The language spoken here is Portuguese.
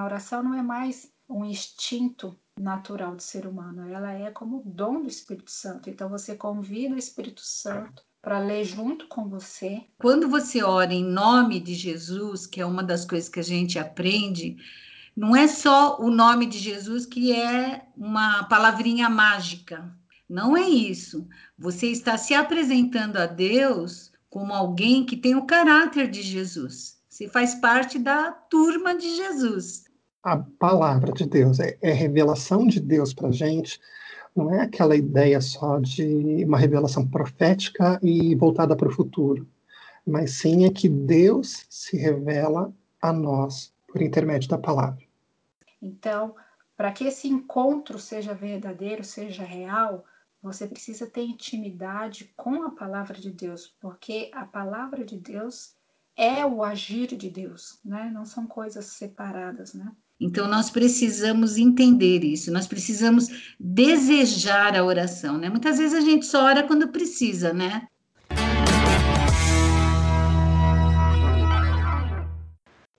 a oração não é mais um instinto natural do ser humano, ela é como dom do Espírito Santo. Então você convida o Espírito Santo para ler junto com você. Quando você ora em nome de Jesus, que é uma das coisas que a gente aprende, não é só o nome de Jesus que é uma palavrinha mágica. Não é isso. Você está se apresentando a Deus como alguém que tem o caráter de Jesus. Você faz parte da turma de Jesus. A palavra de Deus é, é revelação de Deus para a gente. Não é aquela ideia só de uma revelação profética e voltada para o futuro, mas sim é que Deus se revela a nós por intermédio da palavra. Então, para que esse encontro seja verdadeiro, seja real, você precisa ter intimidade com a palavra de Deus, porque a palavra de Deus é o agir de Deus, né? Não são coisas separadas, né? Então nós precisamos entender isso, nós precisamos desejar a oração, né? Muitas vezes a gente só ora quando precisa, né?